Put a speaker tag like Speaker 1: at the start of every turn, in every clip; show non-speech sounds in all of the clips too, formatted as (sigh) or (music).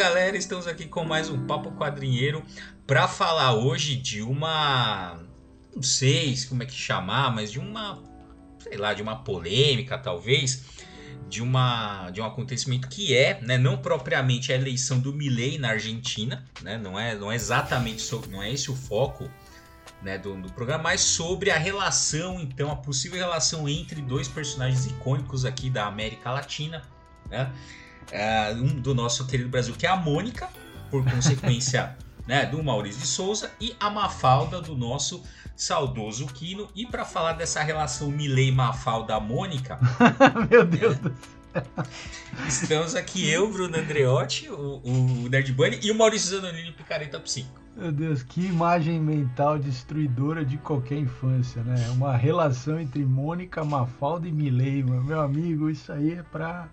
Speaker 1: galera, estamos aqui com mais um Papo Quadrinheiro para falar hoje de uma. Não sei como é que chamar, mas de uma. Sei lá, de uma polêmica talvez. De, uma, de um acontecimento que é, né, não propriamente a eleição do Milley na Argentina, né, não, é, não é exatamente sobre, não é esse o foco né, do, do, programa, mas sobre a relação, então, a possível relação entre dois personagens icônicos aqui da América Latina, né? É, um do nosso querido Brasil, que é a Mônica, por consequência (laughs) né, do Maurício de Souza, e a Mafalda do nosso saudoso Quino. E para falar dessa relação Milley-Mafalda-Mônica. (laughs)
Speaker 2: Meu Deus do
Speaker 1: céu. Estamos aqui eu, Bruno Andreotti, o, o Nerd Bunny e o Maurício Zanonini Picareta Psico.
Speaker 2: Meu Deus, que imagem mental destruidora de qualquer infância, né? Uma relação entre Mônica, Mafalda e Milley, meu amigo, isso aí é pra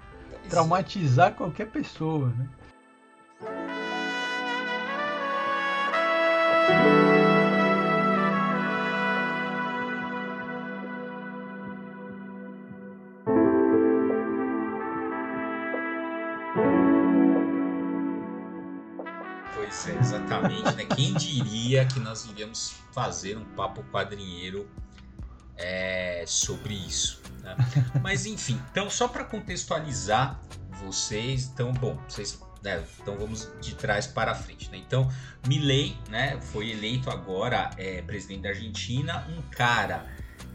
Speaker 2: traumatizar qualquer pessoa, né?
Speaker 1: Pois é, exatamente, né? Quem diria que nós iríamos fazer um papo quadrinheiro é, sobre isso? Né? Mas enfim, então só para contextualizar vocês, então bom, vocês, né, então vamos de trás para frente. Né? Então Milley, né, foi eleito agora é, presidente da Argentina, um cara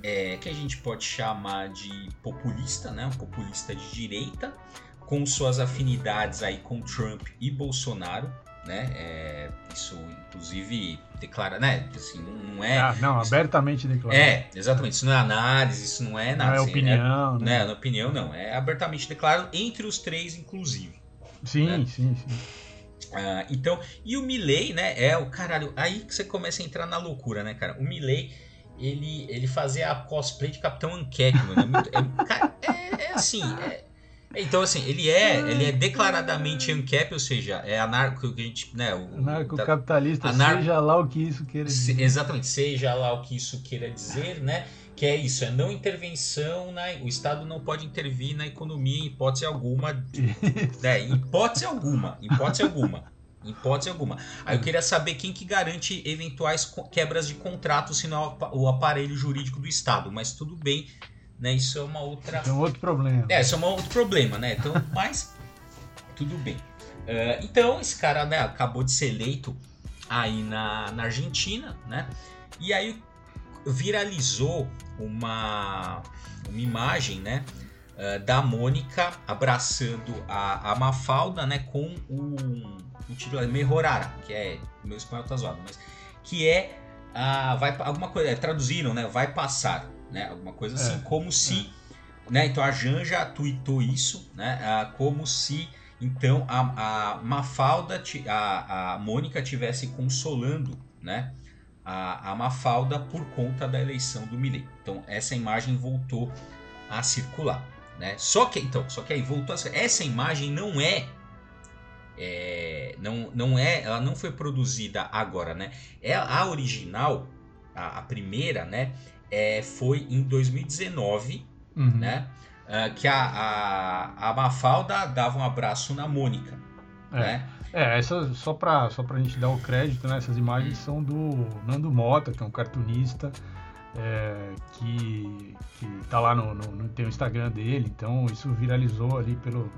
Speaker 1: é, que a gente pode chamar de populista, né, um populista de direita, com suas afinidades aí com Trump e Bolsonaro né? É, isso, inclusive, declara, né? Assim, não, não é.
Speaker 2: Ah, não,
Speaker 1: isso,
Speaker 2: abertamente declara.
Speaker 1: É, exatamente. Isso não é análise, isso não é nada.
Speaker 2: Não é
Speaker 1: assim,
Speaker 2: opinião,
Speaker 1: é, né? né? opinião, não. É abertamente declarado entre os três, inclusive.
Speaker 2: Sim, né? sim, sim.
Speaker 1: Ah, então, e o Milley, né? É o caralho. Aí que você começa a entrar na loucura, né, cara? O Milley. Ele, ele fazia a cosplay de Capitão Anquete, mano. É, muito, é, é, é assim, é, então, assim, ele é, ele é declaradamente ANCAP, ou seja, é anarco que a gente. Né,
Speaker 2: o, Anarcocapitalista, anar... seja lá o que isso queira dizer.
Speaker 1: exatamente, seja lá o que isso queira dizer, né? Que é isso, é não intervenção, né? O Estado não pode intervir na economia em hipótese alguma. né, em hipótese alguma. Hipótese alguma. Em hipótese alguma. Aí eu queria saber quem que garante eventuais quebras de contrato se não é o aparelho jurídico do Estado. Mas tudo bem, né? Isso é uma outra.
Speaker 2: É um outro problema.
Speaker 1: É, isso é um outro problema, né? Então, (laughs) mas tudo bem. Uh, então, esse cara né, acabou de ser eleito aí na, na Argentina, né? E aí viralizou uma, uma imagem, né? Uh, da Mônica abraçando a, a Mafalda, né? Com o, o título Mejorara, que é. Meu espanhol tá zoado, mas. Que é. Uh, vai, alguma coisa. É, traduziram, né? Vai passar né? Alguma coisa assim, é, como se, é. né? Então a Janja tweetou isso, né? Ah, como se então a, a Mafalda, a, a Mônica tivesse consolando, né? A, a Mafalda por conta da eleição do Milley. Então essa imagem voltou a circular, né? Só que então, só que aí voltou a essa imagem não é é, não, não é, ela não foi produzida agora, né? É a original, a, a primeira, né? É, foi em 2019, uhum. né? Uh, que a, a, a Mafalda dava um abraço na Mônica.
Speaker 2: É,
Speaker 1: né?
Speaker 2: é essa, só para só a gente dar o crédito, né? Essas imagens hum. são do Nando Mota, que é um cartunista é, que, que tá lá no, no, no, tem o Instagram dele, então isso viralizou ali pelo,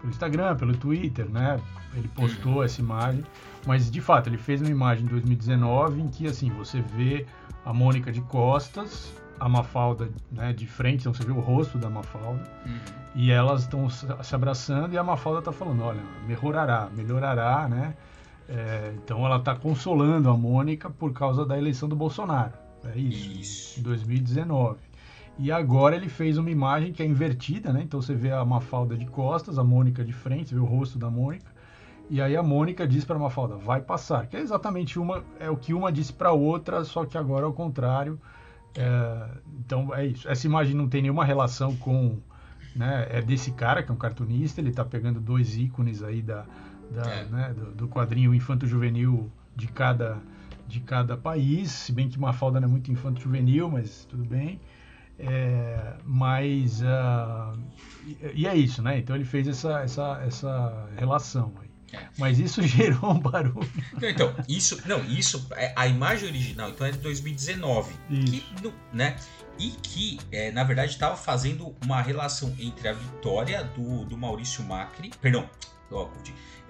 Speaker 2: pelo Instagram, pelo Twitter, né? Ele postou uhum. essa imagem, mas de fato ele fez uma imagem em 2019 em que assim você vê a Mônica de costas, a Mafalda né, de frente, então você vê o rosto da Mafalda, uhum. e elas estão se abraçando e a Mafalda está falando, olha, melhorará, melhorará, né? É, então ela está consolando a Mônica por causa da eleição do Bolsonaro. É isso, isso. Em 2019. E agora ele fez uma imagem que é invertida, né? Então você vê a Mafalda de costas, a Mônica de frente, você vê o rosto da Mônica. E aí a Mônica diz para a Mafalda, vai passar. Que é exatamente uma, é o que uma disse para a outra, só que agora é o contrário. É, então é isso. Essa imagem não tem nenhuma relação com. Né, é desse cara, que é um cartunista, ele está pegando dois ícones aí da, da é. né, do, do, quadrinho infanto-juvenil de cada, de cada país, se bem que Mafalda não é muito infanto-juvenil, mas tudo bem. É, mas uh, e, e, é isso, né? Então ele fez essa, essa, essa relação aí. Mas isso (laughs) gerou um barulho.
Speaker 1: Não, então, isso, não, isso, é, a imagem original, então é de 2019, que, né? E que, é, na verdade, estava fazendo uma relação entre a vitória do, do Maurício Macri, perdão, ó,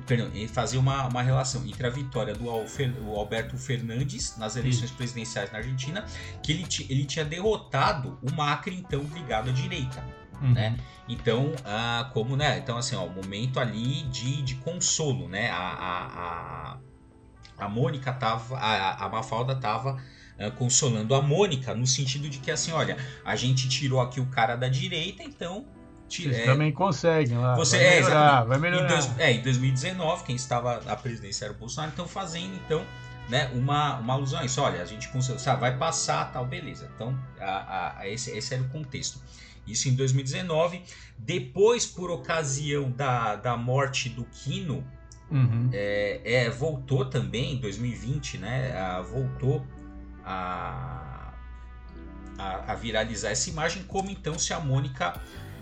Speaker 1: perdão, fazer uma, uma relação entre a vitória do Alberto Fernandes nas eleições presidenciais na Argentina, que ele, ele tinha derrotado o Macri, então ligado à direita. Uhum. Né? Então, ah, como, né? Então, assim, ó, o momento ali de, de consolo, né? A, a, a, a Mônica tava, a, a Mafalda tava ah, consolando a Mônica no sentido de que, assim, olha, a gente tirou aqui o cara da direita, então
Speaker 2: vocês é, também conseguem lá.
Speaker 1: Você,
Speaker 2: vai
Speaker 1: é, melhorar,
Speaker 2: vai melhorar.
Speaker 1: Em, dois, é, em 2019, quem estava na presidência era o Bolsonaro, então fazendo então né, uma, uma alusão a isso. Olha, a gente sabe, vai passar tal, beleza. Então, a, a, esse, esse era o contexto. Isso em 2019. Depois, por ocasião da, da morte do Quino, uhum. é, é, voltou também em 2020, né? A, voltou a, a, a, viralizar essa imagem, como então se a Mônica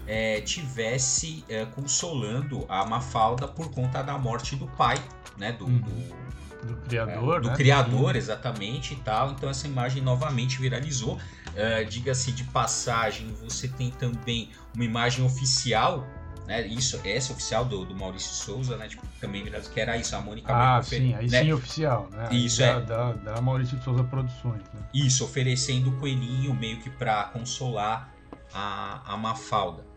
Speaker 1: é, tivesse é, consolando a Mafalda por conta da morte do pai, né? Do, uhum. do
Speaker 2: do criador,
Speaker 1: é, do
Speaker 2: né?
Speaker 1: criador, exatamente e tal. Então essa imagem novamente viralizou. Uh, Diga-se de passagem, você tem também uma imagem oficial, né? Isso, essa oficial do, do Maurício Souza, né? Tipo, também que era isso, a Mônica
Speaker 2: Ah, sim, aí né? sim oficial, né?
Speaker 1: Isso
Speaker 2: da,
Speaker 1: é.
Speaker 2: Da, da Maurício Souza Produções, né?
Speaker 1: Isso, oferecendo o coelhinho meio que para consolar a, a Mafalda.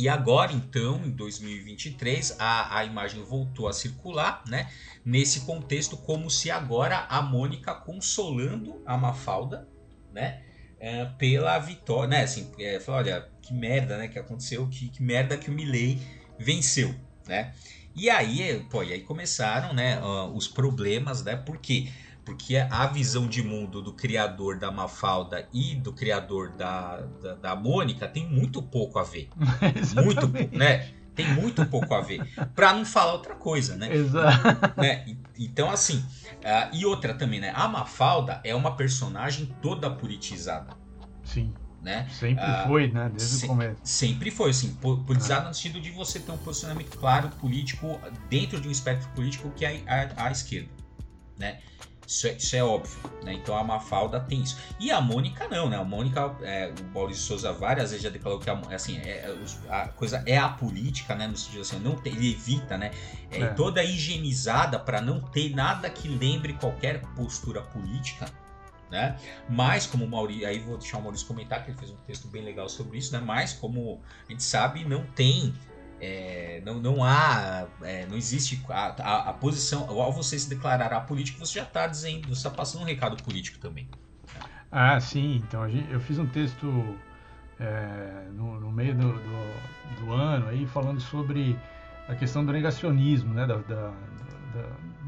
Speaker 1: E agora, então, em 2023, a, a imagem voltou a circular, né? Nesse contexto, como se agora a Mônica consolando a Mafalda, né? É, pela vitória, né? Assim, é, olha, que merda, né? Que aconteceu, que, que merda que o Milley venceu, né? E aí, pô, e aí começaram, né? Uh, os problemas, né? Por quê? Porque a visão de mundo do criador da Mafalda e do criador da, da, da Mônica tem muito pouco a ver. (laughs) muito, né? Tem muito pouco a ver. Para não falar outra coisa, né?
Speaker 2: Exato.
Speaker 1: Né? Então, assim, uh, e outra também, né? A Mafalda é uma personagem toda politizada.
Speaker 2: Sim.
Speaker 1: Né?
Speaker 2: Sempre uh, foi, né? Desde se, o começo.
Speaker 1: Sempre foi, assim, politizado ah. no sentido de você ter um posicionamento claro político dentro de um espectro político que é a, a, a esquerda, né? Isso é, isso é óbvio, né? Então a Mafalda tem isso. E a Mônica não, né? A Mônica, é, o Maurício Souza várias vezes já declarou que a, assim, é, a coisa é a política, né? No sentido assim, não tem, ele evita, né? É, é. Toda higienizada para não ter nada que lembre qualquer postura política. Né? Mas como o Maurício, aí vou deixar o Maurício comentar que ele fez um texto bem legal sobre isso, né? Mas como a gente sabe, não tem é, não, não há, é, não existe a, a, a, posição. Ao você se declarar político, você já está dizendo, você está passando um recado político também.
Speaker 2: Ah, sim. Então eu fiz um texto é, no, no, meio do, do, do, ano aí falando sobre a questão do negacionismo, né, da, da,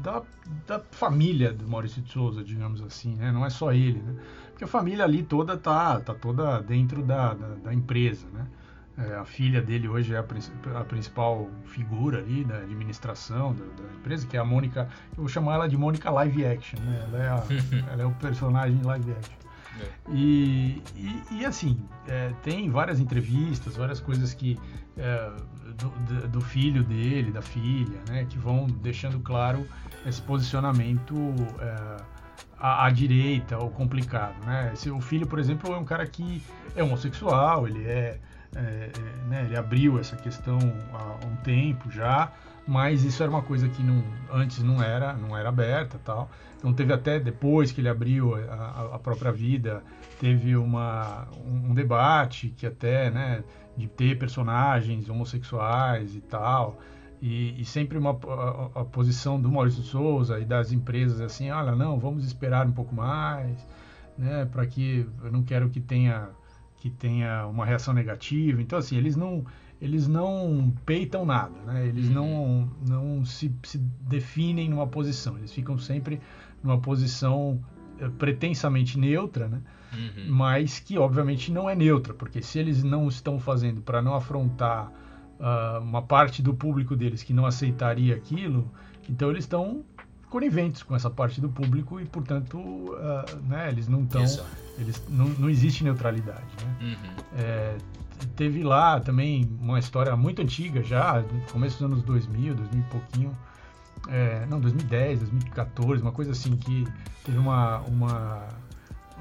Speaker 2: da, da, família do Maurício de Souza, digamos assim, né? Não é só ele, né? Porque a família ali toda tá, tá toda dentro da, da, da empresa, né? É, a filha dele hoje é a, a, principal figura ali da administração da, da, empresa, que é a Mônica. Eu vou chamar ela de Mônica Live Action, né? Ela é, a, (laughs) ela é o personagem live action. É. E, e, e, assim, é, tem várias entrevistas, várias coisas que é, do, do, filho dele, da filha, né, que vão deixando claro esse posicionamento é, à, à, direita ou complicado. Né? Esse, o filho, por exemplo, é um cara que é homossexual, ele é é, é, né, ele abriu essa questão há um tempo já, mas isso era uma coisa que não, antes não era, não era aberta tal. Então teve até depois que ele abriu a, a própria vida, teve uma, um debate que até, né, de ter personagens homossexuais e tal. E, e sempre uma a, a, posição do Maurício Souza e das empresas assim, olha, não, vamos esperar um pouco mais, né, para que eu não quero que tenha que tenha uma reação negativa. Então, assim, eles não, eles não peitam nada, né? Eles não, uhum. não se, se definem numa posição. Eles ficam sempre numa posição eh, pretensamente neutra, né? Uhum. Mas que, obviamente, não é neutra, porque se eles não estão fazendo para não afrontar uh, uma parte do público deles que não aceitaria aquilo, então eles estão coniventes com essa parte do público e, portanto, uh, né, eles não estão. Eles não, não existe neutralidade. Né? Uhum. É, teve lá também uma história muito antiga já, no começo dos anos 2000, 2000 e pouquinho, é, não, 2010, 2014, uma coisa assim, que teve uma, uma,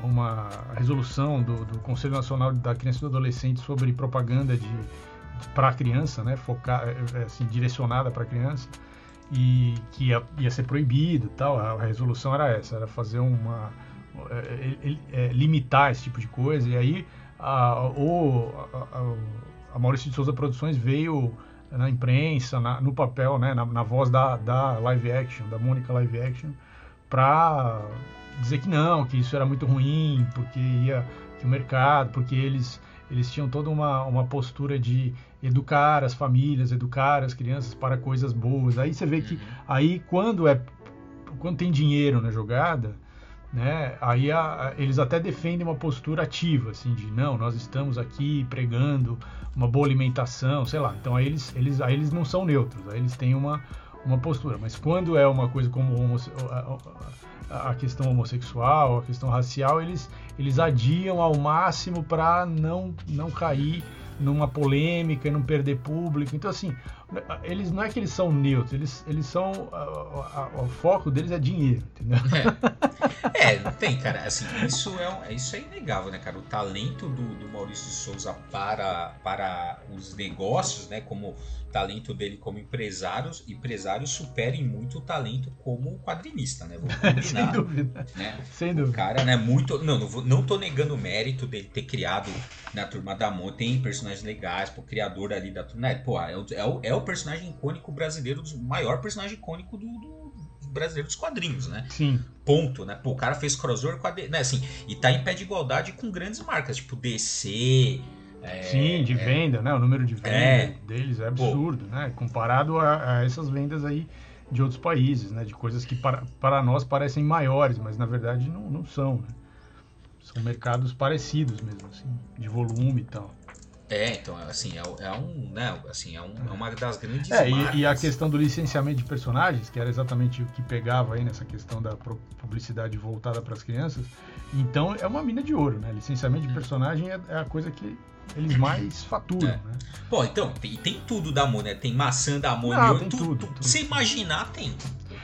Speaker 2: uma resolução do, do Conselho Nacional da Criança e do Adolescente sobre propaganda de, de para a criança, né, focar, é, é, assim, direcionada para a criança, e que ia, ia ser proibido tal. A, resolução era essa, era fazer uma. É, é, limitar esse tipo de coisa, e aí a, o, a, a Maurício de Souza Produções veio na imprensa, na, no papel, né, na, na, voz da, da live action, da Mônica live action, para dizer que não, que isso era muito ruim, porque ia que o mercado, porque eles eles tinham toda uma, uma postura de educar as famílias, educar as crianças para coisas boas. Aí você vê que uhum. aí quando é quando tem dinheiro na jogada, né? Aí a, a, eles até defendem uma postura ativa, assim, de não, nós estamos aqui pregando uma boa alimentação, sei lá. Então aí eles, eles, aí eles não são neutros, aí eles têm uma, uma postura. Mas quando é uma coisa como a, a questão homossexual, a questão racial, eles, eles adiam ao máximo para não, não cair numa polêmica e não perder público. Então, assim, eles não é que eles são neutros, eles, eles são. o foco deles é dinheiro, entendeu?
Speaker 1: É, (laughs) é tem, cara. Assim, isso é, isso é inegável, né, cara? O talento do, do Maurício de Souza para, para os negócios, né? Como talento dele como empresário, empresário supere muito o talento como quadrinista, né? Vamos (laughs)
Speaker 2: combinar. Sem dúvida. Né? Sem dúvida. O
Speaker 1: cara, né, muito. Não, não, vou, não tô negando o mérito dele ter criado na turma da Mon, tem personagens legais, pô, criador ali da turma. Né? Pô, é o, é, o, é o personagem icônico brasileiro, o maior personagem icônico do, do brasileiro dos quadrinhos, né?
Speaker 2: Sim.
Speaker 1: Ponto, né? Pô, o cara fez crossover com a. Né, assim, e tá em pé de igualdade com grandes marcas, tipo DC.
Speaker 2: É, Sim, de é, venda, né? O número de venda é, deles é absurdo, pô. né? Comparado a, a, essas vendas aí de outros países, né? De coisas que para, para nós parecem maiores, mas na verdade não, não são, né? São mercados parecidos mesmo, assim, de volume e tal.
Speaker 1: É, então, assim, é, é um, né, assim, é, um, é uma das grandes
Speaker 2: É, e, e, a questão do licenciamento de personagens, que era exatamente o que pegava aí nessa questão da publicidade voltada para as crianças, então é uma mina de ouro, né? Licenciamento de hum. personagem é, é a coisa que eles mais faturam, é. né?
Speaker 1: Pô, então, tem, tem tudo da Amor, né? Tem maçã da Amor, Não, tem tudo, tudo, tudo, Você imaginar, tem.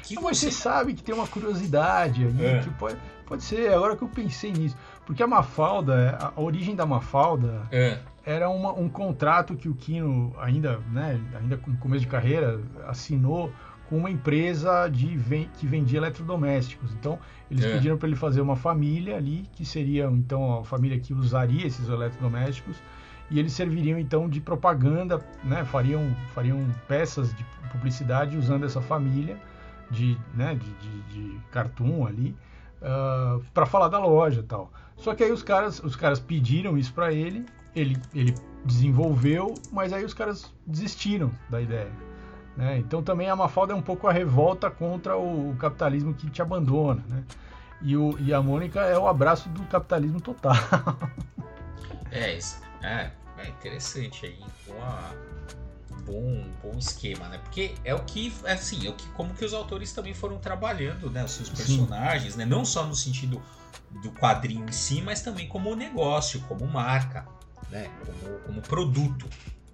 Speaker 2: Que Não, você... Mas você sabe que tem uma curiosidade aí, é. que pode, pode ser, agora que eu pensei nisso. Porque a Mafalda, a origem da Mafalda é. Era uma, um contrato que o Kino, ainda, né, ainda no começo de carreira, assinou com uma empresa de, que vendia eletrodomésticos. Então, eles é. pediram para ele fazer uma família ali, que seria então a família que usaria esses eletrodomésticos, e eles serviriam então de propaganda, né, fariam, fariam peças de publicidade usando essa família de, né, de, de, de cartoon ali, uh, ah, para falar da loja tal. Só que aí os caras, os caras pediram isso para ele, ele, ele desenvolveu, mas aí os caras desistiram da ideia. Né? Então também a Mafalda é um pouco a revolta contra o, capitalismo que te abandona. Né? E, o, e a Mônica é o abraço do capitalismo total. (laughs)
Speaker 1: é, isso, é, é interessante aí. Boa, bom, bom esquema, né? Porque é o que, assim, é o que, como que os autores também foram trabalhando, né? Os seus personagens, Sim. né? Não só no sentido do quadrinho em si, mas também como negócio, como marca, né? Como, como produto,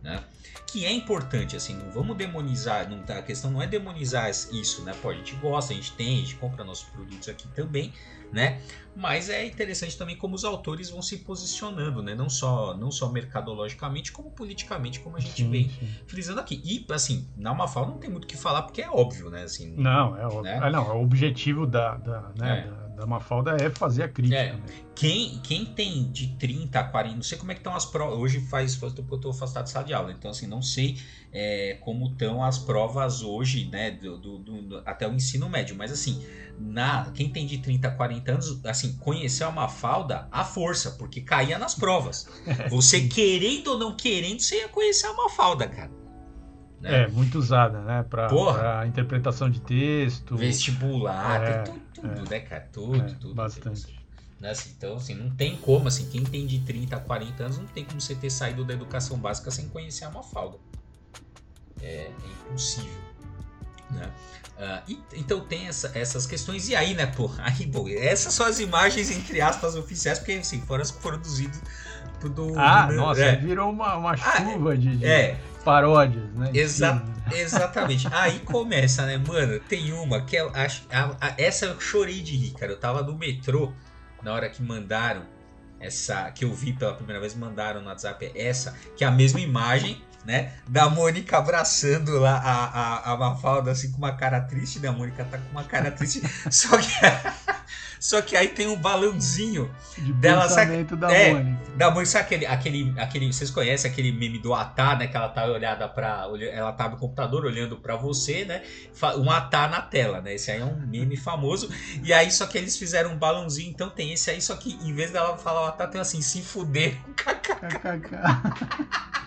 Speaker 1: né? Que é importante, assim, não vamos demonizar, não tá, a questão não é demonizar isso, né? Pô, a gente gosta, a gente tem, a gente compra nossos produtos aqui também, né? Mas é interessante também como os autores vão se posicionando, né? Não só, não só mercadologicamente, como politicamente, como a gente sim, vem sim. frisando aqui. E, assim, na Mafal não tem muito o que falar, porque é óbvio, né? Assim,
Speaker 2: não, é óbvio. Né? Ah, não, é o objetivo da, da, né, é. da da Mafalda é fazer a crítica. É. Né?
Speaker 1: Quem, quem tem de 30 a 40, não sei como é que estão as provas. Hoje faz, faz tempo que eu estou afastado de sala de aula, então assim, não sei é, como estão as provas hoje, né, do, do, do, até o ensino médio, mas assim, na, quem tem de 30 a 40 anos, assim, conheceu a Mafalda à força, porque caía nas provas. (laughs) Você querendo ou não querendo, você ia conhecer a Mafalda, cara.
Speaker 2: Né? É, muito usada, né? Para interpretação de texto.
Speaker 1: Vestibular, é, tudo, tudo é, né, cara? Tudo, é, tudo.
Speaker 2: Bastante.
Speaker 1: Né? Assim, então, assim, não tem como, assim, quem tem de 30 a 40 anos não tem como você ter saído da educação básica sem conhecer a Mafalda. É, é impossível. Né? Uh, e, então tem essa, essas questões. E aí, né, pô? (laughs) Aí, bom, essas são as imagens, entre aspas, oficiais, porque assim, foram as que foram produzidas
Speaker 2: do. Ah, né? nossa, é. virou uma, uma ah, chuva de, de, é paródias, né?
Speaker 1: Exa Exatamente. Aí começa, né, mano? Tem uma que eu acho. A, a, essa eu chorei de rir, cara. Eu tava no metrô na hora que mandaram essa. Que eu vi pela primeira vez, mandaram no WhatsApp essa, que é a mesma imagem, né? Da Mônica abraçando lá a, a, a Mafalda, assim, com uma cara triste, né? A Mônica tá com uma cara triste. (laughs) só que. (laughs) Só que aí tem um balãozinho
Speaker 2: De
Speaker 1: dela. sabe-
Speaker 2: da
Speaker 1: é,
Speaker 2: Mônica.
Speaker 1: Da Mônica, sabe aquele, aquele, aquele. Vocês conhecem aquele meme do Atá, né? Que ela tá olhada para Ela tá no computador olhando pra você, né? Um Atá na tela, né? Esse aí é um meme famoso. E aí, só que eles fizeram um balãozinho, então tem esse aí, só que em vez dela falar o Atá, tem assim, se fuder.
Speaker 2: KKK. (laughs)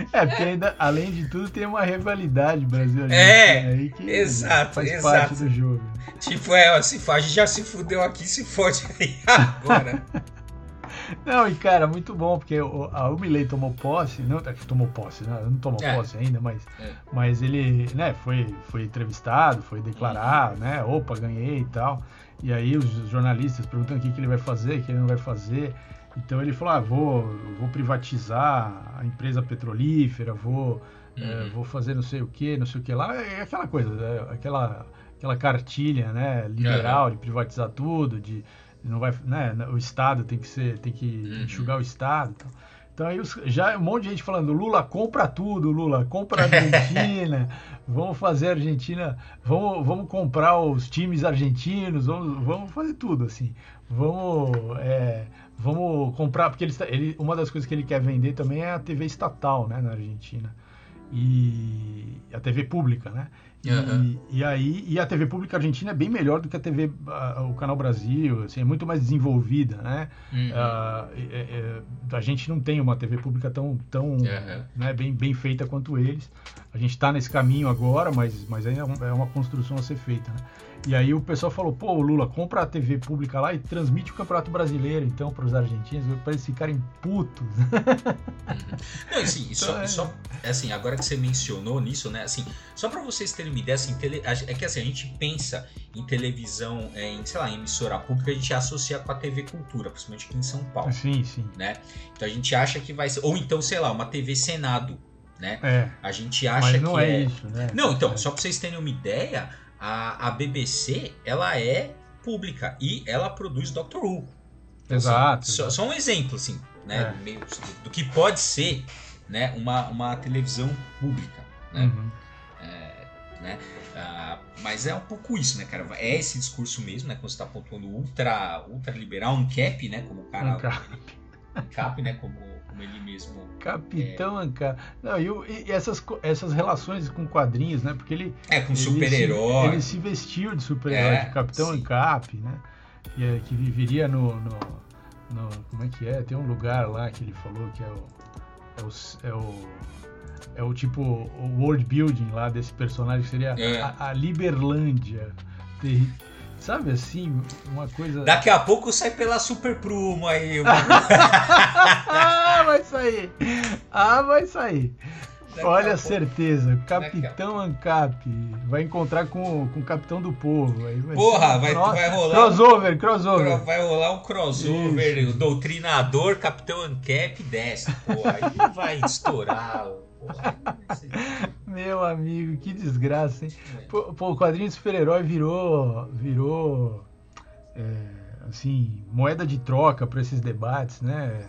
Speaker 2: (laughs) É, porque ainda, além de tudo, tem uma rivalidade Brasil
Speaker 1: É,
Speaker 2: aí que
Speaker 1: exato,
Speaker 2: faz
Speaker 1: exato.
Speaker 2: parte do jogo.
Speaker 1: Tipo, é, ó, se faz, já se fudeu aqui, se fode aí (laughs) agora. (laughs)
Speaker 2: Não, e cara, muito bom, porque o- a Umilei tomou posse, não, é que tomou posse, né? Não tomou
Speaker 1: É.
Speaker 2: posse ainda, mas,
Speaker 1: É.
Speaker 2: mas ele, né, foi, foi entrevistado, foi declarar, né, opa, ganhei e tal. E aí os jornalistas perguntando o que, que ele vai fazer, o que ele não vai fazer. Então ele falou, ah, vou, vou privatizar a empresa petrolífera, vou, é,
Speaker 1: Uhum.
Speaker 2: vou fazer não sei o que, não sei o que lá. É aquela coisa, né, aquela, aquela cartilha, né, liberal de privatizar tudo, de não vai, né, o Estado tem que ser, tem que
Speaker 1: Uhum.
Speaker 2: enxugar o Estado. Então, então aí os- já um monte de gente falando, Lula compra tudo, Lula compra a Argentina, (laughs) vamos fazer a Argentina, vamos, vamos comprar os times argentinos, vamos, vamos fazer tudo assim, vamos, é, vamos comprar porque ele, ele, uma das coisas que ele quer vender também é a TV estatal, né, na Argentina e a TV pública, né? E,
Speaker 1: Aham.
Speaker 2: e aí e a TV pública argentina é bem melhor do que a TV ah, o canal Brasil, assim, é muito mais desenvolvida, né?
Speaker 1: Uhum.
Speaker 2: Ah, é- é- a gente não tem uma TV pública tão, tão
Speaker 1: Aham.
Speaker 2: né, bem, bem feita quanto eles. A gente está nesse caminho agora, mas, mas ainda é é uma construção a ser feita. Né? E aí o pessoal falou: pô, Lula, compra a TV pública lá e transmite o Campeonato Brasileiro, então, para os argentinos, para eles ficarem putos. (laughs)
Speaker 1: Não, assim, e só,
Speaker 2: Então, é.
Speaker 1: e só, assim, agora que você mencionou nisso, né, assim, só pra vocês terem uma ideia, assim, tele- é que assim, a gente pensa em televisão, é, em, sei lá, em emissora pública, a gente associa com a TV Cultura, principalmente aqui em São Paulo,
Speaker 2: sim, sim.
Speaker 1: né? Então a gente acha que vai ser, ou então, sei lá, uma TV Senado, né?
Speaker 2: É,
Speaker 1: A gente acha
Speaker 2: mas não
Speaker 1: que
Speaker 2: é, isso, né?
Speaker 1: Não, então,
Speaker 2: É.
Speaker 1: só pra vocês terem uma ideia, a, a BBC, ela é pública e ela produz Doctor Who. Então, assim,
Speaker 2: Exato,
Speaker 1: só,
Speaker 2: exato.
Speaker 1: só um exemplo, assim, né?
Speaker 2: É.
Speaker 1: meio do, que pode ser né, uma, uma televisão pública, né?
Speaker 2: Uhum.
Speaker 1: né? Ah, mas é um pouco isso, né, cara? É esse discurso mesmo, né? Quando você tá pontuando ultra, ultra liberal, um cap, né? Como o cara.
Speaker 2: Anca- (laughs)
Speaker 1: cap, né? Como, como ele mesmo.
Speaker 2: Capitão Anca. Não, e, e essas, essas relações com quadrinhos, né? Porque ele,
Speaker 1: É, com super-herói.
Speaker 2: Ele se vestiu de super-herói,
Speaker 1: É,
Speaker 2: de Capitão
Speaker 1: sim.
Speaker 2: Ancap, né? Que, é- que viveria no, no, no- Como é que é? Tem um lugar lá que ele falou que é o. É o. É o, é o tipo. O world building lá desse personagem, seria
Speaker 1: É.
Speaker 2: a, a Liberlândia. Sabe assim? Uma coisa.
Speaker 1: Daqui a pouco sai pela Super Prumo aí. (laughs) (laughs)
Speaker 2: ah, vai sair! Ah, vai sair!
Speaker 1: Daqui
Speaker 2: Olha
Speaker 1: a
Speaker 2: certeza, Capitão Ancap vai encontrar com, com o Capitão do Povo. Aí vai
Speaker 1: Porra, vai-
Speaker 2: cro-
Speaker 1: vai rolar-
Speaker 2: Crossover, crossover.
Speaker 1: Vai rolar um crossover,
Speaker 2: Isso.
Speaker 1: o Doutrinador, Capitão Ancap desce, pô. Aí vai estourar. Porra, (laughs)
Speaker 2: Meu amigo, que desgraça, hein? Pô, pô, o quadrinho de super-herói virou. virou. é, assim, moeda de troca para esses debates, né?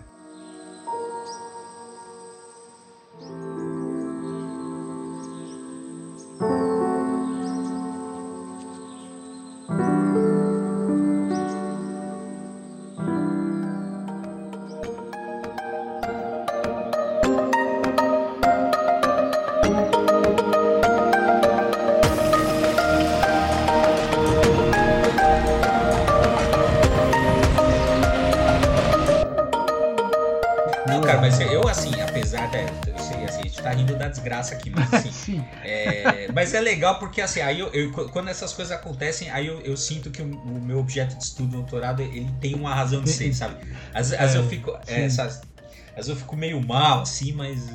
Speaker 1: Não, cara, mas eu, assim, apesar da. Assim, a gente tá rindo da desgraça aqui, mas assim. (laughs)
Speaker 2: Sim.
Speaker 1: É, mas é legal porque assim, aí eu, eu- quando essas coisas acontecem, aí eu, eu sinto que o, o meu objeto de estudo, doutorado, ele tem uma razão de ser, sabe? Às, às vezes eu fico. é,
Speaker 2: sim.
Speaker 1: Às vezes eu fico meio mal, assim, mas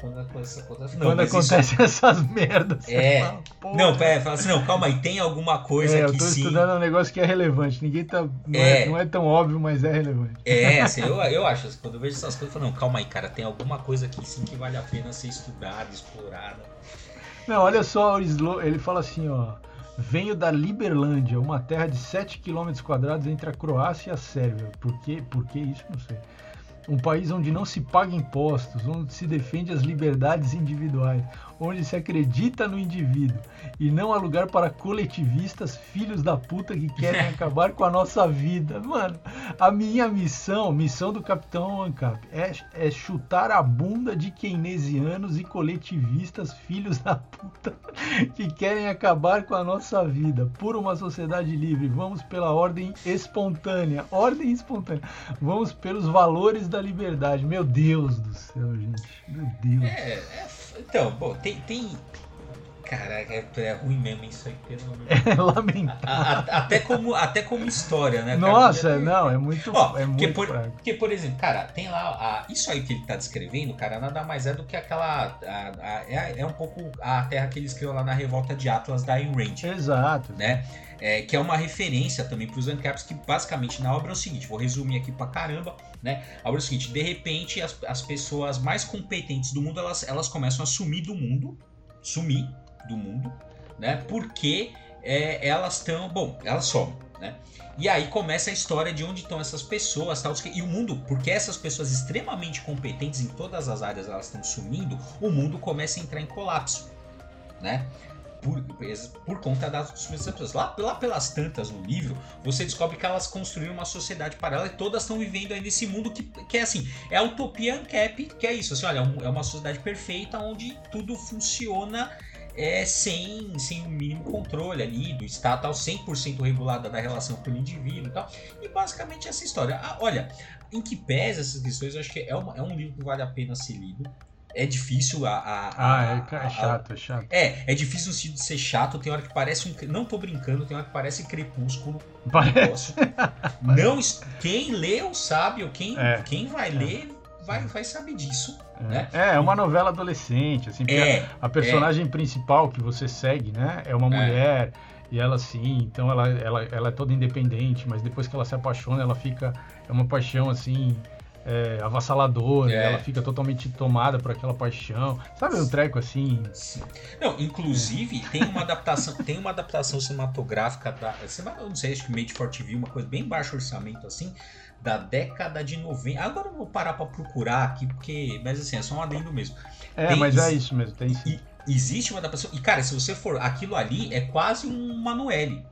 Speaker 1: quando acontece,
Speaker 2: acontece não, quando acontece isso... essas merdas.
Speaker 1: É. Fala, não, pera, fala assim, não, calma aí, tem alguma coisa é,
Speaker 2: aqui sim. Eu tô estudando um negócio que é relevante. Ninguém tá. Não é, é não é tão óbvio, mas é relevante.
Speaker 1: É, assim, eu, eu acho, assim, quando eu vejo essas coisas, eu falo, não, calma aí, cara, tem alguma coisa aqui sim que vale a pena ser estudada, explorada.
Speaker 2: Não, olha só, ele fala assim, ó. Venho da Liberlândia, uma terra de 7 km quadrados entre a Croácia e a Sérvia. Por, quê? Por que isso? Não sei um país onde não se paga impostos, onde se defende as liberdades individuais, onde se acredita no indivíduo e não há lugar para coletivistas filhos da puta que querem (laughs) acabar com a nossa vida. Mano, a minha missão, missão do Capitão Ancap, é, é chutar a bunda de keynesianos e coletivistas filhos da puta (laughs) que querem acabar com a nossa vida por uma sociedade livre. Vamos pela ordem espontânea, ordem espontânea. Vamos pelos valores da liberdade. Meu Deus do céu, gente. Meu Deus.
Speaker 1: É, é então, bom, tem, tem Caraca, é, é ruim mesmo isso aí, pelo (laughs)
Speaker 2: É lamentável.
Speaker 1: até, como, até como história, né?
Speaker 2: Nossa, cara? não, é muito. Ó, é
Speaker 1: muito por, porque, por exemplo, cara, tem lá. A, isso aí que ele tá descrevendo, cara, nada mais é do que aquela. A, a, é, é um pouco a terra que eles criou lá na revolta de Atlas da Ayn Rand.
Speaker 2: Exato.
Speaker 1: Né? É, que é uma referência também para os ANCAPs, que basicamente na obra é o seguinte: vou resumir aqui pra caramba. Né? A obra é o seguinte: de repente, as, as pessoas mais competentes do mundo elas, elas começam a sumir do mundo, sumir do mundo, né? Porque é, elas estão, bom, elas somem, né? E aí começa a história de onde estão essas pessoas, tal, e o mundo, porque essas pessoas extremamente competentes em todas as áreas elas estão sumindo, o mundo começa a entrar em colapso, né? Por, por conta das pessoas. Lá, lá pelas tantas no livro, você descobre que elas construíram uma sociedade paralela e todas estão vivendo aí nesse mundo que, que é assim, é a utopia Ancap, que é isso, assim, olha, é, é uma sociedade perfeita onde tudo funciona é sem, sem o mínimo controle ali do Estado, tal, 100% regulada da relação com o indivíduo e tal. E basicamente essa história. Ah, olha, em que pesa essas questões, eu acho que é, uma, é um livro que vale a pena ser lido. É difícil a. a,
Speaker 2: ah, é, é chato, é chato.
Speaker 1: É, é difícil no sentido de ser chato. Tem hora que parece um. Não tô brincando, tem hora que parece crepúsculo.
Speaker 2: Parece. (laughs)
Speaker 1: Não, quem leu sabe, ou quem, é. quem vai é. ler vai, vai saber disso.
Speaker 2: É.
Speaker 1: Né?
Speaker 2: É, é uma novela adolescente, assim, é, a, a, personagem é. principal que você segue, né, é uma é. mulher e ela sim, então ela, ela, ela é toda independente, mas depois que ela se apaixona, ela fica é uma paixão assim é, avassaladora, é. ela fica totalmente tomada por aquela paixão. Sabe um treco assim?
Speaker 1: Não, inclusive tem uma adaptação, tem uma adaptação cinematográfica da, não sei, acho que Made for TV, uma coisa bem baixo orçamento assim, da década de 90. Agora eu vou parar para procurar aqui, porque. Mas assim, é só um adendo mesmo.
Speaker 2: É, tem, mas é isso mesmo, tem sim.
Speaker 1: existe uma adaptação. E, cara, se você for. Aquilo ali é quase um Manuele.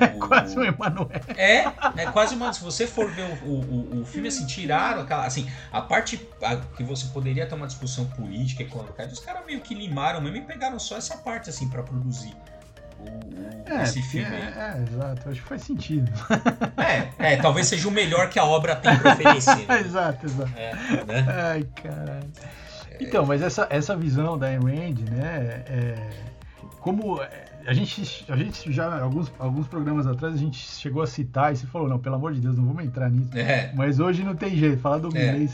Speaker 2: É quase um Emanuele.
Speaker 1: É, é quase uma. Se você for ver o, o, o filme, assim, tiraram aquela. Assim, a parte a, que você poderia ter uma discussão política, econômica, os caras meio que limaram mesmo e pegaram só essa parte, assim, para produzir
Speaker 2: o, é, esse filme. É, é, exato, acho que faz sentido.
Speaker 1: É, é, talvez seja o melhor que a obra tem para oferecer.
Speaker 2: Né? (laughs) exato, exato. É, né? Ai, caralho. Então, mas essa, essa visão da Ayn Rand, né, é, como a gente, a gente já, alguns, alguns programas atrás, a gente chegou a citar e você falou, não, pelo amor de Deus, não vamos entrar nisso. É. Mas hoje não tem jeito, falar do é. Milley,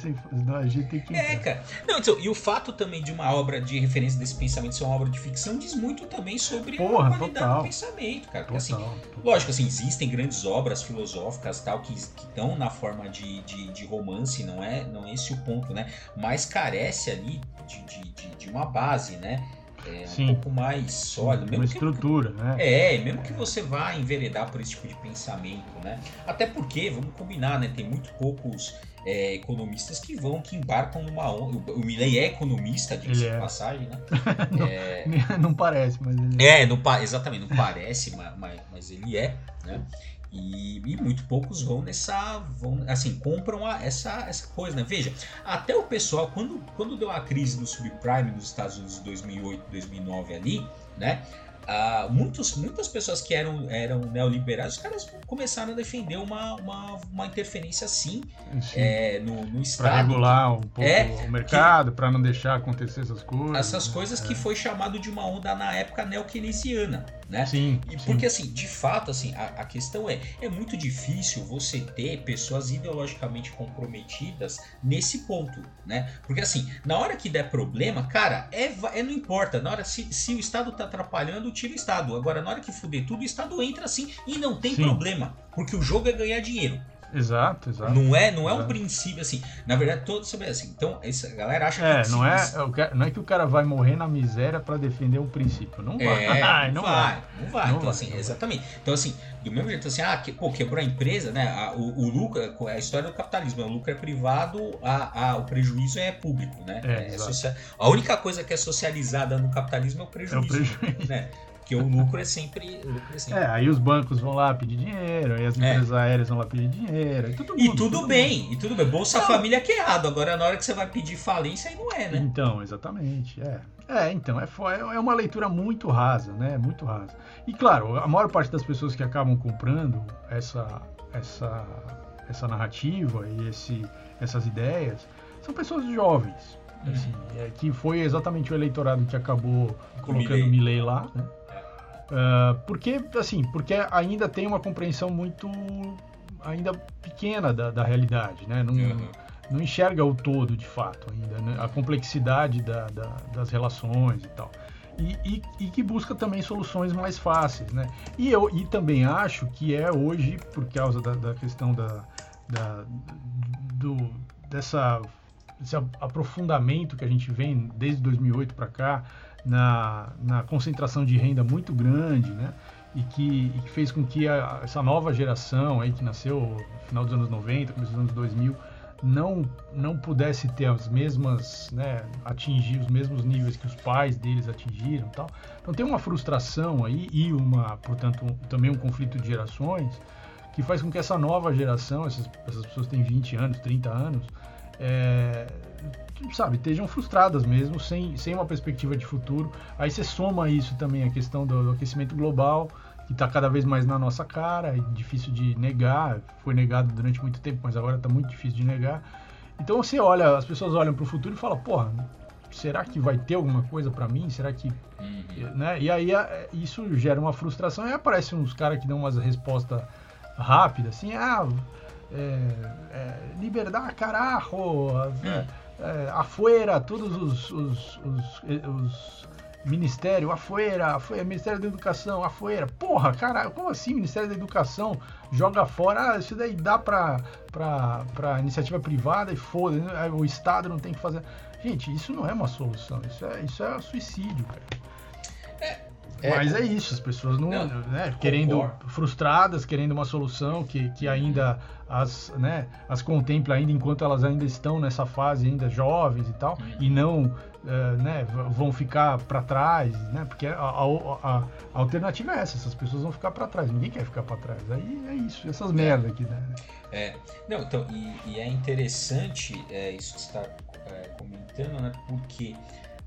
Speaker 2: a gente tem que
Speaker 1: é, cara. Não, então, e o fato também de uma obra de referência desse pensamento ser uma obra de ficção diz muito também sobre
Speaker 2: Porra,
Speaker 1: a qualidade
Speaker 2: total.
Speaker 1: do pensamento, cara.
Speaker 2: Porque,
Speaker 1: assim, total. lógico, assim, existem grandes obras filosóficas tal que estão na forma de, de, de, romance, não é, não é esse o ponto, né? Mas carece ali de, de, de uma base, né? É, um pouco mais sólido.
Speaker 2: Mesmo uma estrutura,
Speaker 1: que,
Speaker 2: né?
Speaker 1: É, mesmo que você vá enveredar por esse tipo de pensamento, né? Até porque, vamos combinar, né? Tem muito poucos é, economistas que vão, que embarcam numa onda. O Milley é economista, diga-se é. de passagem, né? (laughs)
Speaker 2: não, é... (laughs) não parece, mas ele
Speaker 1: é. Não, exatamente, não parece, (laughs) mas, mas ele é, né? E, e, muito poucos vão nessa. vão assim, compram a, essa, essa coisa, né? Veja, até o pessoal, quando, quando deu a crise do subprime nos Estados Unidos em 2008, 2009 ali, né? Uh, muitos, muitas pessoas que eram, eram neoliberais, os caras começaram a defender uma, uma, uma interferência sim, é, no, no Estado.
Speaker 2: Para regular um pouco é, o mercado, para não deixar acontecer essas coisas.
Speaker 1: Essas coisas que é. foi chamado de uma onda na época neo-keynesiana né?
Speaker 2: Sim,
Speaker 1: e porque assim, de fato, assim, a, a, questão é, é muito difícil você ter pessoas ideologicamente comprometidas nesse ponto, né? Porque assim, na hora que der problema, cara, é, é não importa, na hora se, se o Estado tá atrapalhando, tira o Estado. Agora, na hora que fuder tudo, o Estado entra assim e não tem Sim. problema, porque o jogo é ganhar dinheiro.
Speaker 2: Exato, exato.
Speaker 1: Não é, não é um princípio assim. Na verdade, todo sobre assim. Então, essa galera acha
Speaker 2: é,
Speaker 1: que
Speaker 2: não é, não é que o cara vai morrer na miséria para defender um princípio. Não vai.
Speaker 1: É, (laughs) não, vai, não vai. Não então, vai, assim, exatamente. Então, assim, do mesmo jeito assim, ah, que, pô, quebrou a empresa, né? A, o, o, lucro, a história do capitalismo, o lucro é privado, a, a, o prejuízo é público, né?
Speaker 2: É,
Speaker 1: é social, a única coisa que é socializada no capitalismo é o prejuízo. É o prejuízo. Né? Porque o lucro é sempre. lucro é, sempre...
Speaker 2: é, aí os bancos vão lá pedir dinheiro, aí as é. empresas é. aéreas vão lá pedir dinheiro. E,
Speaker 1: todo mundo, e tudo, tudo bem, mundo. e tudo bem. Bolsa não. Família que é errado. Agora, na hora que você vai pedir falência, aí não é, né?
Speaker 2: Então, exatamente. É, é então, é, é uma leitura muito rasa, né? Muito rasa. E claro, a maior parte das pessoas que acabam comprando essa, essa, essa narrativa e esse, essas ideias são pessoas jovens. Assim, uhum. é, que foi exatamente o eleitorado que acabou colocando o Milley lá, né? Uh, porque, assim, porque ainda tem uma compreensão muito ainda pequena da, da realidade, né? Não, uhum. não enxerga o todo, de fato, ainda, né? a complexidade da, da, das relações e tal. E, e, e, que busca também soluções mais fáceis, né? E eu e também acho que é hoje, por causa da, da questão da, da, do, dessa, desse aprofundamento que a gente vem desde 2008 para cá, na, na concentração de renda muito grande, né? E que, e que fez com que a, essa nova geração aí que nasceu no final dos anos 90, começo dos anos 2000, não, não pudesse ter as mesmas, né, atingir os mesmos níveis que os pais deles atingiram tal. Então tem uma frustração aí e uma, portanto, um, também um conflito de gerações que faz com que essa nova geração, essas, essas pessoas têm 20 anos, 30 anos, é, sabe, estejam frustradas mesmo, sem, sem uma perspectiva de futuro. Aí você soma isso também, a questão do, do aquecimento global, que está cada vez mais na nossa cara, é difícil de negar, foi negado durante muito tempo, mas agora está muito difícil de negar. Então você olha, as pessoas olham para o futuro e falam, porra, será que vai ter alguma coisa para mim? Será que. Uhum. Né? E aí isso gera uma frustração e aparecem uns caras que dão umas respostas rápidas, assim, ah, é, é, liberdade, carajo, uhum é, afuera, todos os, os, os, os Ministério, afuera, afuera, Ministério da Educação, afuera. Porra, cara, como assim Ministério da Educação joga fora? Ah, isso daí dá pra iniciativa privada e foda, né? o Estado não tem que fazer. Gente, isso não é uma solução, isso é, isso é suicídio, cara. É, Mas é isso, as pessoas não, não né, querendo frustradas, querendo uma solução que, que ainda as, né, as contempla ainda enquanto elas ainda estão nessa fase ainda jovens e tal, e não uh, né, vão ficar para trás, né? Porque a, a, a, alternativa é essa, essas pessoas vão ficar para trás, ninguém quer ficar para trás. Aí é isso, essas merdas aqui, né?
Speaker 1: É, não, então, e, e é interessante é, isso que você está é, comentando, né? Porque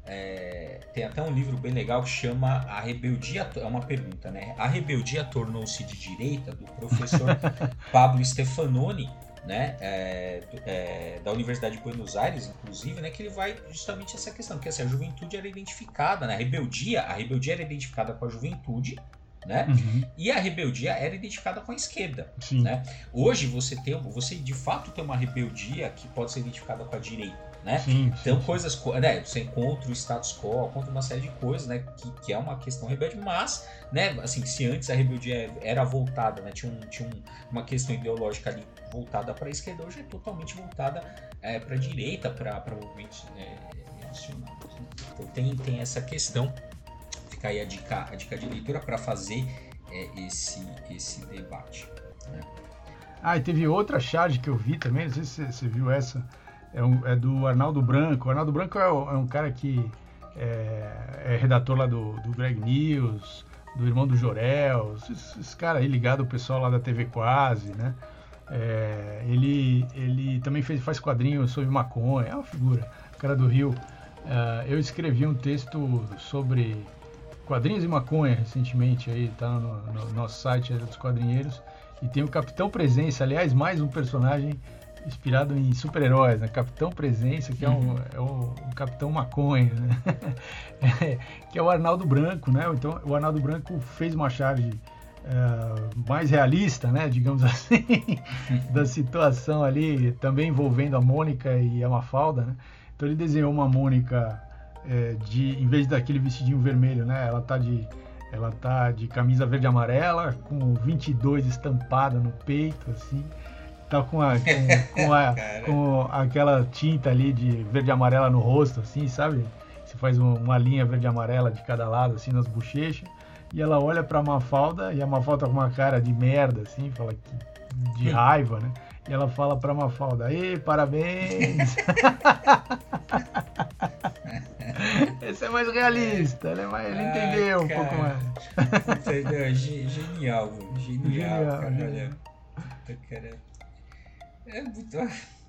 Speaker 1: é, tem até um livro bem legal que chama A Rebeldia. É uma pergunta, né? A Rebeldia tornou-se de direita, do professor (laughs) Pablo Stefanoni, né? É, é, da Universidade de Buenos Aires, inclusive, né? Que ele vai justamente essa questão, porque assim, a juventude era identificada, né? A rebeldia, a rebeldia era identificada com a juventude. Né? Uhum. E a rebeldia era identificada com a esquerda. Né? Hoje você tem, você de fato tem uma rebeldia que pode ser identificada com a direita né? Sim, então, sim, coisas, né? Você encontra o status quo, contra uma série de coisas, né? Que, que é uma questão rebelde, mas, né? Assim, se antes a rebeldia era voltada, né? Tinha, um, tinha um, uma questão ideológica ali voltada para a esquerda, hoje é totalmente voltada é, para a direita, para movimentos é, nacionais. Né? Então, tem, tem essa questão. Fica aí a dica, a dica de leitura para fazer é, esse, esse debate. Né?
Speaker 2: Ah, e teve outra charge que eu vi também, não sei se você viu essa é, um, é do Arnaldo Branco. O Arnaldo Branco é, é um cara que é, é, redator lá do, do Greg News, do irmão do Jorel, esse, cara aí ligado ao pessoal lá da TV Quase, né? É, ele, ele também fez, faz quadrinhos sobre maconha, é uma figura, cara do Rio. Uh, eu escrevi um texto sobre quadrinhos e maconha recentemente, aí tá no, no nosso site dos quadrinheiros, E tem o Capitão Presença, aliás, mais um personagem inspirado em super-heróis, né? Capitão Presença, que é, um, é o, o Capitão Maconha, né? (laughs) é, que é o Arnaldo Branco, né? Então, o Arnaldo Branco fez uma charge é, mais realista, né? Digamos (laughs) assim, da situação ali, também envolvendo a Mônica e a Mafalda, né? Então, ele desenhou uma Mônica é, de, em vez daquele vestidinho vermelho, né? Ela tá de ela tá de camisa verde e amarela, com 22 estampada no peito, assim tá com, a, com, com, a, (laughs) com aquela tinta ali de verde e amarela no rosto, assim, sabe? Você faz uma linha verde e amarela de cada lado, assim, nas bochechas. E ela olha pra Mafalda, e a Mafalda com uma cara de merda, assim, fala que, de (laughs) raiva, né? E ela fala pra Mafalda, ei, parabéns! (laughs) É mais realista, ele, é mais, ele entendeu um pouco mais.
Speaker 1: Entendeu? Genial, genial, genial cara. Olha, cara. É muito. (laughs)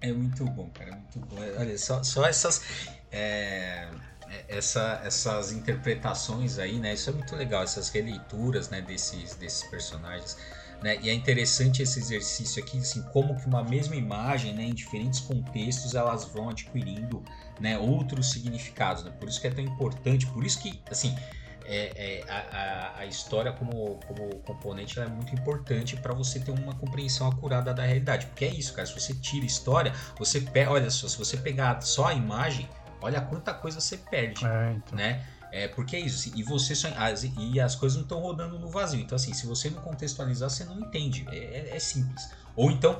Speaker 1: É muito bom, cara. É muito bom. Olha, só, só essas. É, é, essa, essas interpretações aí, né? Isso é muito legal, essas releituras né, desses, desses personagens. Né? E é interessante esse exercício aqui, assim, como que uma mesma imagem, né, em diferentes contextos, elas vão adquirindo né, outros significados. Né? Por isso que é tão importante, por isso que, assim, é, é, a, a, história como, como componente é muito importante para você ter uma compreensão acurada da realidade. Porque é isso, cara. Se você tira história, você pega. Olha só, se você pegar só a imagem, olha quanta coisa você perde. É, então. né? É, porque é isso, e você só, as, e as coisas não estão rodando no vazio. Então, assim, se você não contextualizar, você não entende. É, é, é simples. Ou então,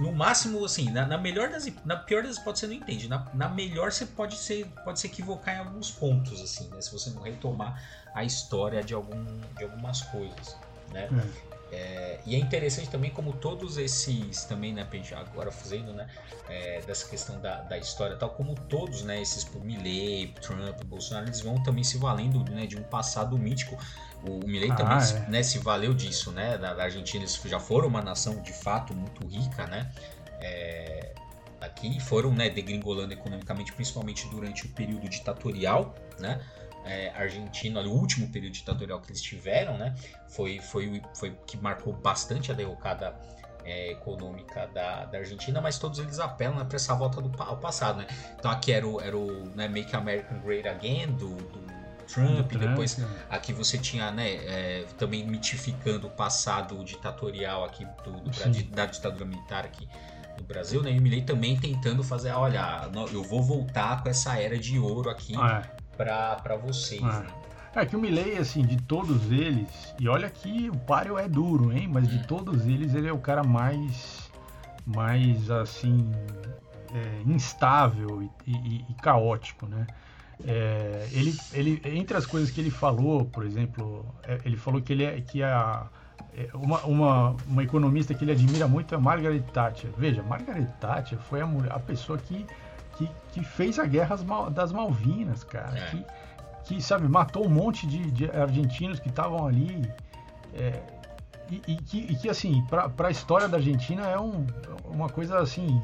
Speaker 1: no máximo, assim, na, na, melhor das na pior das hipóteses você não entende. Na, na melhor você pode ser pode se equivocar em alguns pontos, assim, né? Se você não retomar a história de, algum, de algumas coisas, né? É. É, e é interessante também como todos esses também, né, agora fazendo, né, é, dessa questão da, da história tal, como todos, né, esses por Milley, Trump, Bolsonaro, eles vão também se valendo, né, de um passado mítico o Milei ah, também é. né, se valeu disso, né? Da, Argentina eles já foram uma nação de fato muito rica, né? É, aqui foram né, degringolando economicamente, principalmente durante o período ditatorial, né? É, Argentina, o último período ditatorial que eles tiveram, né? Foi, foi, foi que marcou bastante a derrocada é, econômica da, da Argentina, mas todos eles apelam né, para essa volta do, ao passado, né? Então aqui era o, era o né, Make America Great Again, do, do Trump, Trump depois né? aqui você tinha, né, é, também mitificando o passado ditatorial aqui do, do da ditadura militar aqui no Brasil, né, e o Milley também tentando fazer, olha, eu vou voltar com essa era de ouro aqui é. para vocês, é.
Speaker 2: Né? É que o Milley, assim, de todos eles, e olha que o páreo é duro, hein, mas de hum. todos eles ele é o cara mais, mais assim, é, instável e, e, e caótico, né? É, ele, ele, entre as coisas que ele falou, por exemplo, é, ele falou que ele é que a é, uma, uma, uma economista que ele admira muito é Margaret Thatcher. Veja, Margaret Thatcher foi a, mulher, a pessoa que, que, que fez a guerra das Malvinas, cara. É. Que, que, sabe, matou um monte de, de argentinos que estavam ali. É, e, e, que, e, que, assim, para a história da Argentina é um, uma coisa assim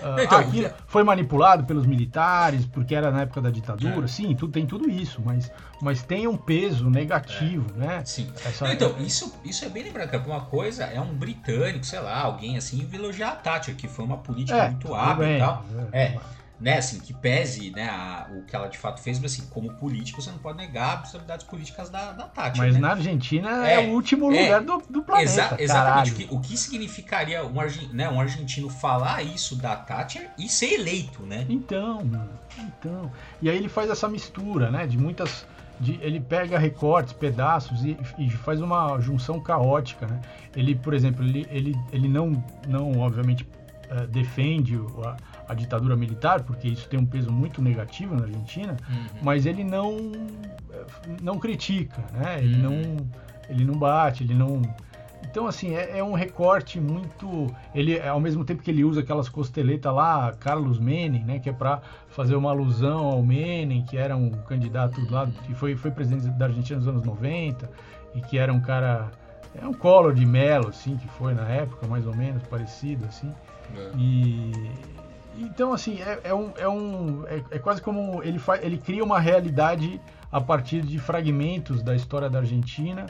Speaker 2: Uh, então, aquilo foi manipulado pelos militares, porque era na época da ditadura. É. Sim, tudo, tem tudo isso, mas, mas tem um peso negativo, é. né?
Speaker 1: Sim. Essa... então, isso, isso é bem lembrado, uma coisa é um britânico, sei lá, alguém assim, elogiar a Thatcher, que foi uma política é, muito hábil e tal. É. é né, assim, que pese né, a, o que ela de fato fez, mas assim, como político, você não pode negar as possibilidades políticas da, da Tati.
Speaker 2: Mas
Speaker 1: né?
Speaker 2: na Argentina é, é, o último é, lugar do, do planeta. Exa
Speaker 1: exatamente. O que, o que, significaria um, né, um argentino falar isso da Thatcher e ser eleito, né?
Speaker 2: Então, então. E aí ele faz essa mistura, né, de muitas. De, ele pega recortes, pedaços e, e, faz uma junção caótica, né? Ele, por exemplo, ele, ele, ele não, não obviamente, uh, defende a, a ditadura militar, porque isso tem um peso muito negativo na Argentina, uhum. mas ele não não critica, né? Ele uhum. não ele não bate, ele não então assim é, é, um recorte muito ele ao mesmo tempo que ele usa aquelas costeletas lá Carlos Menem, né? Que é para fazer uma alusão ao Menem, que era um candidato lá que foi foi presidente da Argentina nos anos 90 e que era um cara é um Collor de Mello, assim, que foi na época, mais ou menos, parecido, assim. É. E, então, assim, é, é um. É, um é, é, quase como ele, faz, ele cria uma realidade a partir de fragmentos da história da Argentina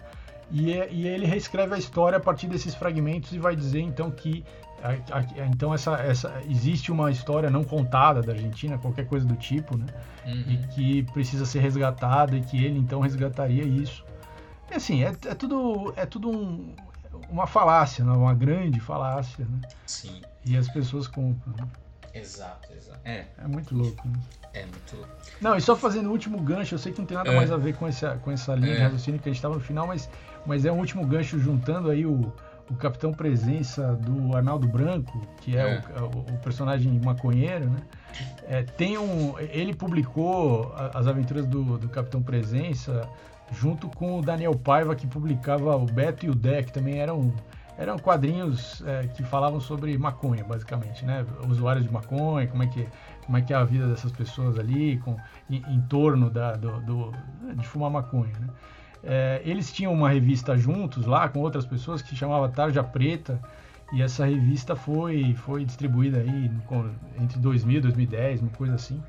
Speaker 2: E, é, e ele reescreve a história a partir desses fragmentos e vai dizer então que a, a, então essa, essa existe uma história não contada da Argentina, qualquer coisa do tipo, né? Uhum. E que precisa ser resgatada e que ele então resgataria isso. E assim, é, é tudo é tudo um, uma falácia, né? uma grande falácia, né?
Speaker 1: Sim.
Speaker 2: E as pessoas compram. Né?
Speaker 1: Exato, exato. É.
Speaker 2: É muito louco. Né?
Speaker 1: É muito louco.
Speaker 2: Não, e só fazendo o último gancho, eu sei que não tem nada é. mais a ver com essa, com essa linha é. de raciocínio que a gente estava no final, mas, mas é um último gancho juntando aí o, o Capitão Presença do Arnaldo Branco, que é, é. O, o, personagem maconheiro, né? É, tem um, ele publicou as aventuras do, do Capitão Presença junto com o Daniel Paiva, que publicava o Beto e o que também eram eram quadrinhos é, que falavam sobre maconha, basicamente, né? Usuários de maconha, como é que, como é, que é a vida dessas pessoas ali, com, em, em torno da, do, do, de fumar maconha, né? É, eles tinham uma revista juntos lá com outras pessoas que chamava Tarja Preta e essa revista foi, foi distribuída aí entre 2000 e 2010, uma coisa assim.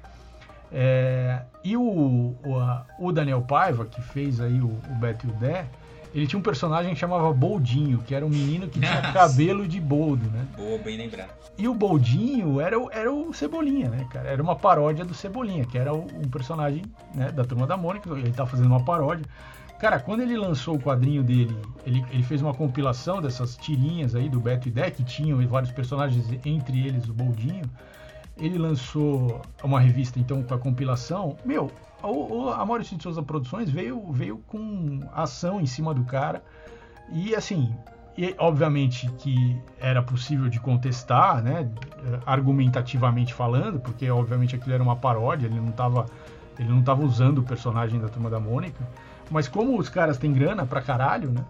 Speaker 2: É, e o, o, o, Daniel Paiva, que fez aí o, o Beto e o Dé, ele tinha um personagem que chamava Boldinho, que era um menino que tinha cabelo de boldo, né?
Speaker 1: Boa, bem lembrado.
Speaker 2: E o Boldinho era, o, era o Cebolinha, né, cara? Era uma paródia do Cebolinha, que era um personagem né, da Turma da Mônica, ele tá fazendo uma paródia. Cara, quando ele lançou o quadrinho dele, ele, ele fez uma compilação dessas tirinhas aí do Beto e Dé, que tinham vários personagens, entre eles o Boldinho. Ele lançou uma revista, então, com a compilação. Meu, a Maurício de Souza Produções veio, veio com ação em cima do cara. E assim, e, obviamente que era possível de contestar, né, argumentativamente falando, porque obviamente aquilo era uma paródia, ele não estava ele não tava usando o personagem da Turma da Mônica, mas como os caras têm grana pra caralho, né,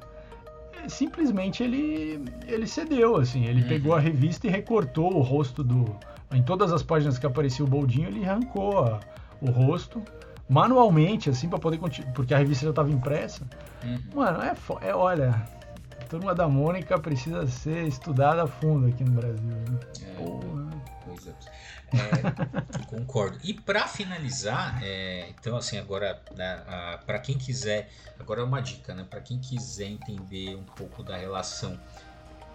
Speaker 2: simplesmente ele ele cedeu, assim, ele uhum. pegou a revista e recortou o rosto do em todas as páginas que aparecia o Boldinho, ele arrancou a, o rosto manualmente, assim, para poder continuar, porque a revista já estava impressa. Uhum. Mano, é, é, olha, a turma da Mônica precisa ser estudada a fundo aqui no Brasil. Né?
Speaker 1: É, Pois é. É concordo. E para finalizar, é, então assim agora, né, para quem quiser, agora é uma dica, né? Para quem quiser entender um pouco da relação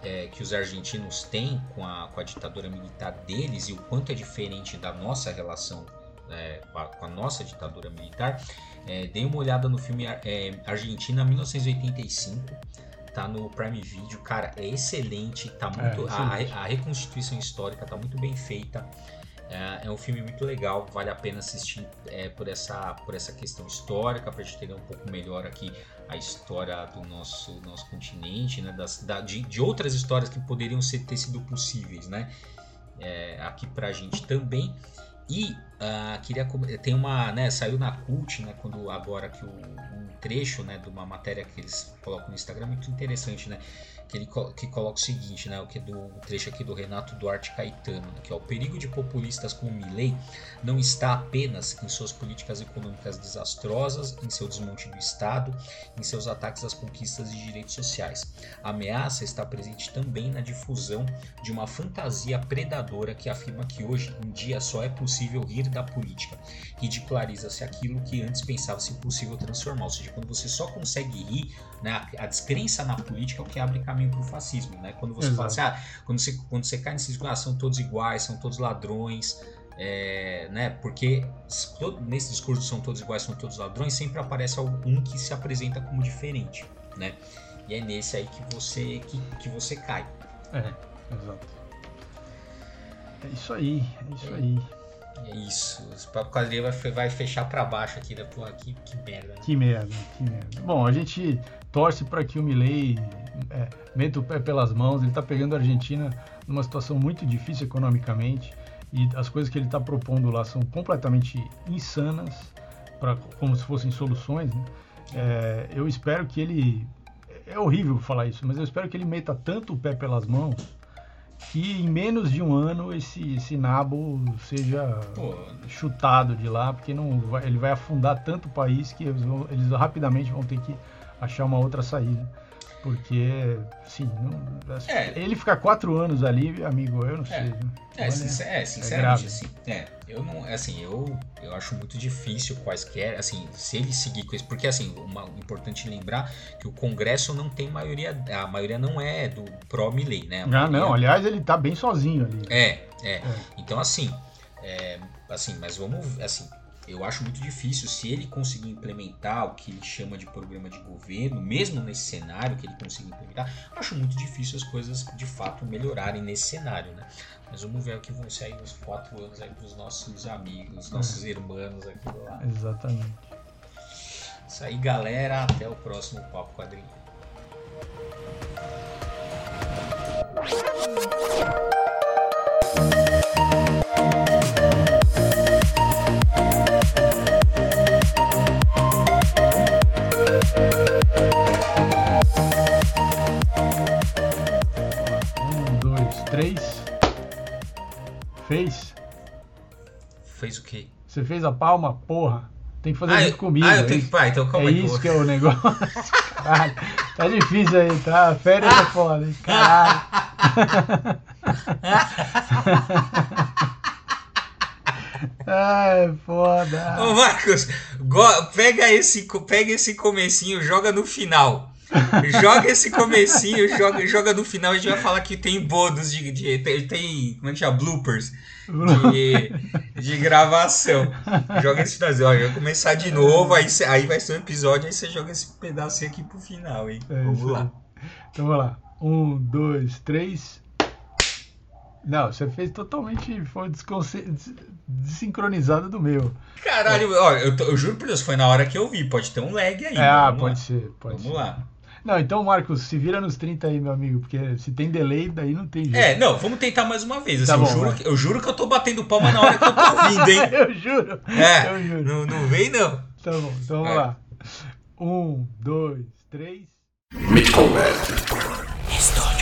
Speaker 1: é, que os argentinos têm com a, com a ditadura militar deles e o quanto é diferente da nossa relação é, com a nossa ditadura militar, é, dei uma olhada no filme é, Argentina 1985. Tá no Prime Video, cara, é excelente, tá muito. É, a, a, reconstituição histórica tá muito bem feita. É, é um filme muito legal, vale a pena assistir é, por, essa, por essa questão histórica, para a gente entender um pouco melhor aqui a história do nosso, nosso continente, né? Das, da, de, de outras histórias que poderiam ser, ter sido possíveis, né? É, aqui pra gente também. E uh, queria tem uma, né, saiu na Cult, né, quando agora que o, um trecho, né, de uma matéria que eles colocam no Instagram muito interessante, né, que ele que coloca o seguinte, né, o que é do o trecho aqui do Renato Duarte Caetano, né, que é o perigo de populistas como Milley não está apenas em suas políticas econômicas desastrosas, em seu desmonte do Estado, em seus ataques às conquistas de direitos sociais. A ameaça está presente também na difusão de uma fantasia predadora que afirma que hoje em dia só é possível rir da política. Ridiculariza-se aquilo que antes pensava-se possível transformar, ou seja, quando você só consegue rir, né, a descrença na política é o que abre caminho para o fascismo, né? Quando você Exato. fala assim, ah, quando você, quando você cai nesse ah, são todos iguais, são todos ladrões, é, né? Porque todo, nesse discurso são todos iguais, são todos ladrões, sempre aparece algum que se apresenta como diferente, né? E é nesse aí que você que, que você cai.
Speaker 2: É, exato. É isso aí, é isso é. aí.
Speaker 1: É isso. O papo quadrilha vai, vai fechar para baixo aqui, né? Porra, que, que merda.
Speaker 2: Né? Que merda, que merda. Bom, a gente torce para que o Milley é, meta o pé pelas mãos. Ele está pegando a Argentina numa situação muito difícil economicamente e as coisas que ele está propondo lá são completamente insanas, pra, como se fossem soluções. Né? É, eu espero que ele. É horrível falar isso, mas eu espero que ele meta tanto o pé pelas mãos que em menos de um ano esse, esse nabo seja Pô. chutado de lá, porque não vai, ele vai afundar tanto o país que eles, vão, eles rapidamente vão ter que achar uma outra saída. Porque, sim, não, assim,
Speaker 1: É.
Speaker 2: ele ficar quatro anos ali, amigo, eu não sei. né?
Speaker 1: É,
Speaker 2: Olha,
Speaker 1: sincer- é, sinceramente, assim, é, eu não, assim, eu, eu acho muito difícil quaisquer, assim, se ele seguir com isso, porque, assim, uma, importante lembrar que o Congresso não tem maioria, a maioria não é do pró-Milley, né?
Speaker 2: Ah, não, aliás, ele tá bem sozinho ali.
Speaker 1: É, é, então, assim, é, assim, mas vamos, assim, eu acho muito difícil se ele conseguir implementar o que ele chama de programa de governo, mesmo nesse cenário que ele conseguir implementar, acho muito difícil as coisas de fato melhorarem nesse cenário, né? Mas vamos ver o que vão ser aí nos quatro anos aí pros nossos amigos, nossos irmãos aqui do lado.
Speaker 2: Exatamente.
Speaker 1: Isso aí, galera. Até o próximo Papo Quadrinho.
Speaker 2: 3. Fez?
Speaker 1: Fez o quê?
Speaker 2: Você fez a palma? Porra. Tem que fazer
Speaker 1: ah,
Speaker 2: isso
Speaker 1: eu,
Speaker 2: comigo.
Speaker 1: Ah, eu
Speaker 2: é
Speaker 1: tenho que. pai, então calma
Speaker 2: é
Speaker 1: aí.
Speaker 2: É isso que é o negócio. Caralho. (laughs) Tá, tá difícil aí, tá? Férias é foda, hein? Caralho. Ai, (laughs) ah, é foda.
Speaker 1: Ô, Marcos, pega esse, pega esse comecinho, joga no final. Joga esse comecinho, joga, joga no final. A gente vai falar que tem bônus de. de- tem, tem- Como é que chama? Bloopers de, de gravação. Joga esse finalzinho. Ó, vai começar de novo, aí, cê- aí vai ser um episódio, aí você joga esse pedacinho aqui pro final, hein?
Speaker 2: É
Speaker 1: Vamos lá.
Speaker 2: aí. Então vamos lá. Um, dois, três. Não, você fez totalmente. Foi desconce- des- desincronizado do meu.
Speaker 1: Caralho, ó, eu, eu juro por Deus, foi na hora que eu vi. Pode ter um lag aí.
Speaker 2: É, ah, pode
Speaker 1: lá.
Speaker 2: ser, pode
Speaker 1: Vamos
Speaker 2: ser.
Speaker 1: lá.
Speaker 2: Não, então, Marcos, se vira nos 30 aí, meu amigo, porque se tem delay, daí não tem jeito.
Speaker 1: É, não, vamos tentar mais uma vez. Assim,
Speaker 2: Tá bom,
Speaker 1: eu, juro que, eu juro que eu tô batendo palma na hora que eu tô (laughs) ouvindo, hein?
Speaker 2: eu juro.
Speaker 1: É,
Speaker 2: Eu juro.
Speaker 1: não, não vem não.
Speaker 2: Tá bom, então vamos
Speaker 1: Vai.
Speaker 2: lá. Um, dois, três.
Speaker 3: Combat.
Speaker 4: História.